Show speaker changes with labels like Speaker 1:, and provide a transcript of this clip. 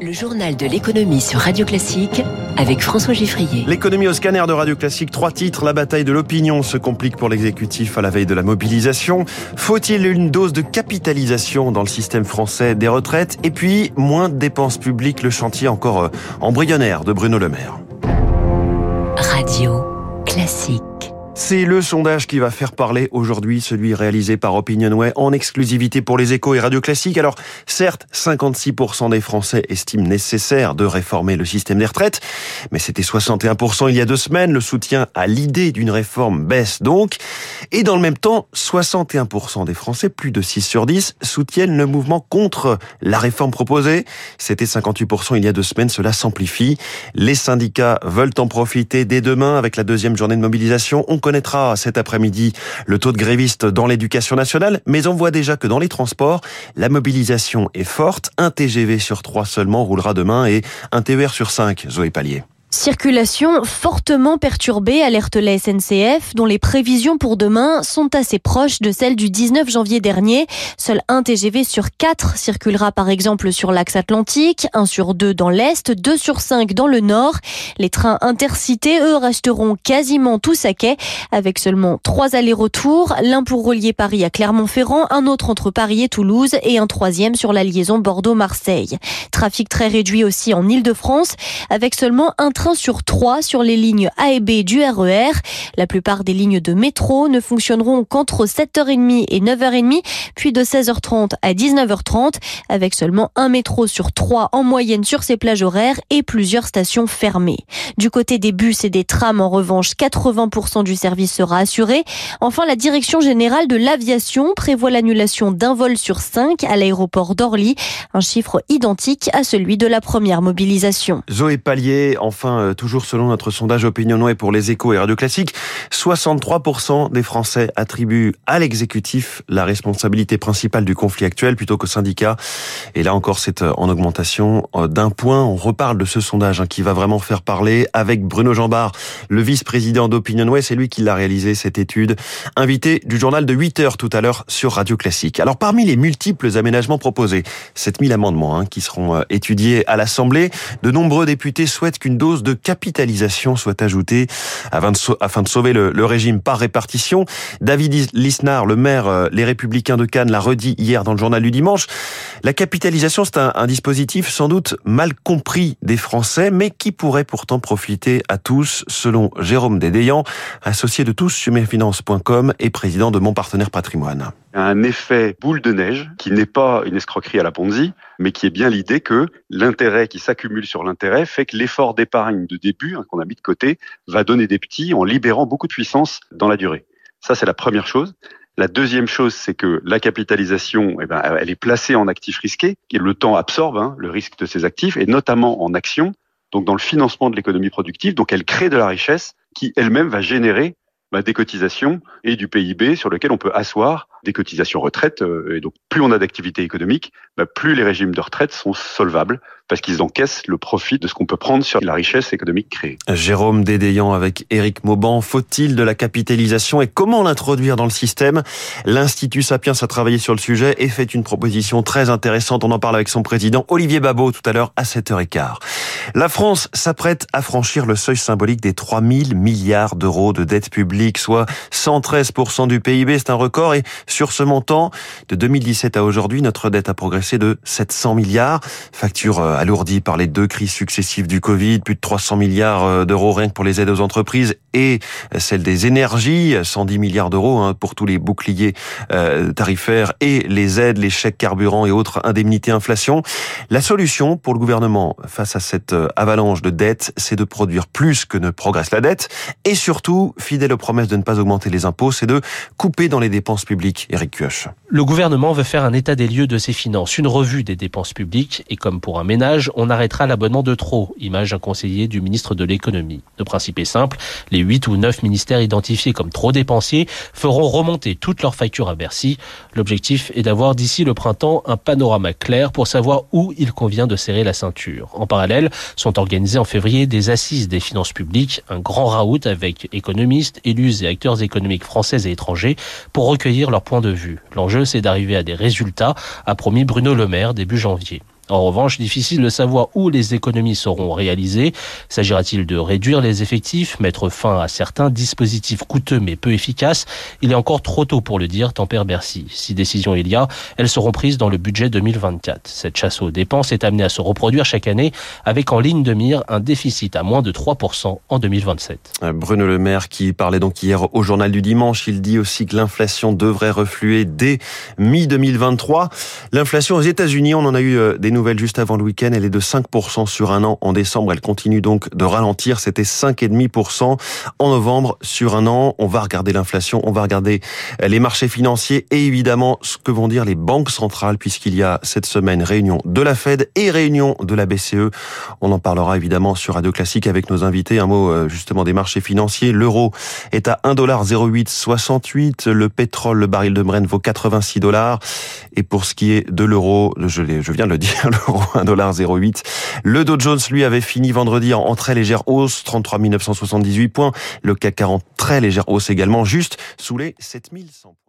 Speaker 1: Le journal de l'économie sur Radio Classique avec François Giffrier.
Speaker 2: L'économie au scanner de Radio Classique, trois titres. La bataille de l'opinion se complique pour l'exécutif à la veille de la mobilisation. Faut-il une dose de capitalisation dans le système français des retraites? Et puis, moins de dépenses publiques, le chantier encore euh, embryonnaire de Bruno Le Maire. C'est le sondage qui va faire parler aujourd'hui, celui réalisé par Opinionway en exclusivité pour les échos et radio classiques. Alors, certes, 56% des Français estiment nécessaire de réformer le système des retraites, mais c'était 61% il y a deux semaines. Le soutien à l'idée d'une réforme baisse donc. Et dans le même temps, 61% des Français, plus de 6 sur 10, soutiennent le mouvement contre la réforme proposée. C'était 58% il y a deux semaines, cela s'amplifie. Les syndicats veulent en profiter dès demain avec la deuxième journée de mobilisation. On connaîtra cet après-midi le taux de grévistes dans l'éducation nationale, mais on voit déjà que dans les transports, la mobilisation est forte. Un TGV sur trois seulement roulera demain et un TER sur cinq, Zoé Pallier.
Speaker 3: Circulation fortement perturbée, alerte la SNCF, dont les prévisions pour demain sont assez proches de celles du 19 janvier dernier. Seul un TGV sur quatre circulera par exemple sur l'axe atlantique, un sur deux dans l'est, deux sur cinq dans le nord. Les trains intercités, eux, resteront quasiment tous à quai, avec seulement trois allers-retours, l'un pour relier Paris à Clermont-Ferrand, un autre entre Paris et Toulouse et un troisième sur la liaison Bordeaux-Marseille. Trafic très réduit aussi en Ile-de-France, avec seulement un sur trois sur les lignes A et B du RER. E la plupart des lignes de métro ne fonctionneront qu'entre 7h30 et 9h30, puis de 16h30 à 19h30, avec seulement un métro sur trois en moyenne sur ces plages horaires et plusieurs stations fermées. Du côté des bus et des trams, en revanche, 80% du service sera assuré. Enfin, la Direction générale de l'aviation prévoit l'annulation d'un vol sur cinq à l'aéroport d'Orly, un chiffre identique à celui de la première mobilisation.
Speaker 2: Zoé Pallier, enfin euh, toujours selon notre sondage Opinionway pour les échos et radio classiques, 63% des Français attribuent à l'exécutif la responsabilité principale du conflit actuel plutôt qu'au syndicat. Et là encore, c'est euh, en augmentation euh, d'un point. On reparle de ce sondage hein, qui va vraiment faire parler avec Bruno Jambard, le vice-président d'Opinionway. C'est lui qui l'a réalisé, cette étude. Invité du journal de 8 heures tout à l'heure sur Radio Classique. Alors, parmi les multiples aménagements proposés, 7000 amendements hein, qui seront étudiés à l'Assemblée, de nombreux députés souhaitent qu'une dose de capitalisation soit ajoutée afin de sauver le, régime par répartition. David Lisnard, le maire euh, Les Républicains de Cannes, l'a redit hier dans le journal du dimanche. La capitalisation, c'est un, dispositif sans doute mal compris des Français, mais qui pourrait pourtant profiter à tous, selon Jérôme Dédéian, associé de tous sur mesfinances.com et président de Mon Partenaire Patrimoine
Speaker 4: un effet boule de neige qui n'est pas une escroquerie à la Ponzi, mais qui est bien l'idée que l'intérêt qui s'accumule sur l'intérêt fait que l'effort d'épargne de début hein, qu'on a mis de côté va donner des petits en libérant beaucoup de puissance dans la durée. Ça, c'est la première chose. La deuxième chose, c'est que la capitalisation, eh ben, elle est placée en actifs risqués, et le temps absorbe hein, le risque de ces actifs, et notamment en actions, donc dans le financement de l'économie productive. Donc, elle crée de la richesse qui elle-même va générer bah, des cotisations et du PIB sur lequel on peut asseoir des cotisations retraite. Euh, et donc, plus on a d'activité économique, bah, plus les régimes de retraite sont solvables parce qu'ils encaissent le profit de ce qu'on peut prendre sur la richesse économique créée.
Speaker 2: Jérôme Dédéian avec Éric Mauban. Faut-il de la capitalisation et comment l'introduire dans le système? L'Institut Sapiens a travaillé sur le sujet et fait une proposition très intéressante. On en parle avec son président Olivier Babot tout à l'heure à 7h15. La France s'apprête à franchir le seuil symbolique des 3000 milliards d'euros de dette publique, soit 113% du PIB. C'est un record et sur ce montant, de 2017 à aujourd'hui, notre dette a progressé de 700 milliards. Facture euh, alourdie par les deux crises successives du Covid, plus de 300 milliards euh, d'euros rien que pour les aides aux entreprises et celle des énergies, 110 milliards d'euros hein, pour tous les boucliers euh, tarifaires et les aides, les chèques carburant et autres indemnités inflation. La solution pour le gouvernement face à cette avalanche de dettes, c'est de produire plus que ne progresse la dette et surtout, fidèle aux promesses de ne pas augmenter les impôts, c'est de couper dans les dépenses publiques Eric Kioch.
Speaker 5: Le gouvernement veut faire un état des lieux de ses finances, une revue des dépenses publiques, et comme pour un ménage, on arrêtera l'abonnement de trop, image un conseiller du ministre de l'économie. Le principe est simple, les 8 ou 9 ministères identifiés comme trop dépensiers feront remonter toutes leurs factures à Bercy. L'objectif est d'avoir d'ici le printemps un panorama clair pour savoir où il convient de serrer la ceinture. En parallèle, sont organisées en février des assises des finances publiques, un grand raout avec économistes, élus et acteurs économiques français et étrangers pour recueillir leur point de vue. L'enjeu, c'est d'arriver à des résultats, a promis Bruno Le Maire début janvier. En revanche, difficile de savoir où les économies seront réalisées. S'agira-t-il de réduire les effectifs, mettre fin à certains dispositifs coûteux mais peu efficaces? Il est encore trop tôt pour le dire, tempère Bercy. Si décision il y a, elles seront prises dans le budget 2024. Cette chasse aux dépenses est amenée à se reproduire chaque année avec en ligne de mire un déficit à moins de 3% en 2027.
Speaker 2: Euh, Bruno Le Maire qui parlait donc hier au journal du dimanche, il dit aussi que l'inflation devrait refluer dès mi-2023. L'inflation aux États-Unis, on en a eu euh, des juste avant le week-end, elle est de 5% sur un an en décembre, elle continue donc de ralentir, c'était 5,5% en novembre sur un an. On va regarder l'inflation, on va regarder les marchés financiers et évidemment ce que vont dire les banques centrales puisqu'il y a cette semaine réunion de la Fed et réunion de la BCE. On en parlera évidemment sur Radio Classique avec nos invités. Un mot euh, justement des marchés financiers. L'euro est à 1,0868. Le pétrole, le baril de Brent vaut 86 dollars. Et pour ce qui est de l'euro, je, je viens de le dire, l'euro 1,08. Le Dow Jones, lui, avait fini vendredi en très légère hausse, 33 978 points. Le CAC 40, très légère hausse également, juste sous les 7100 points.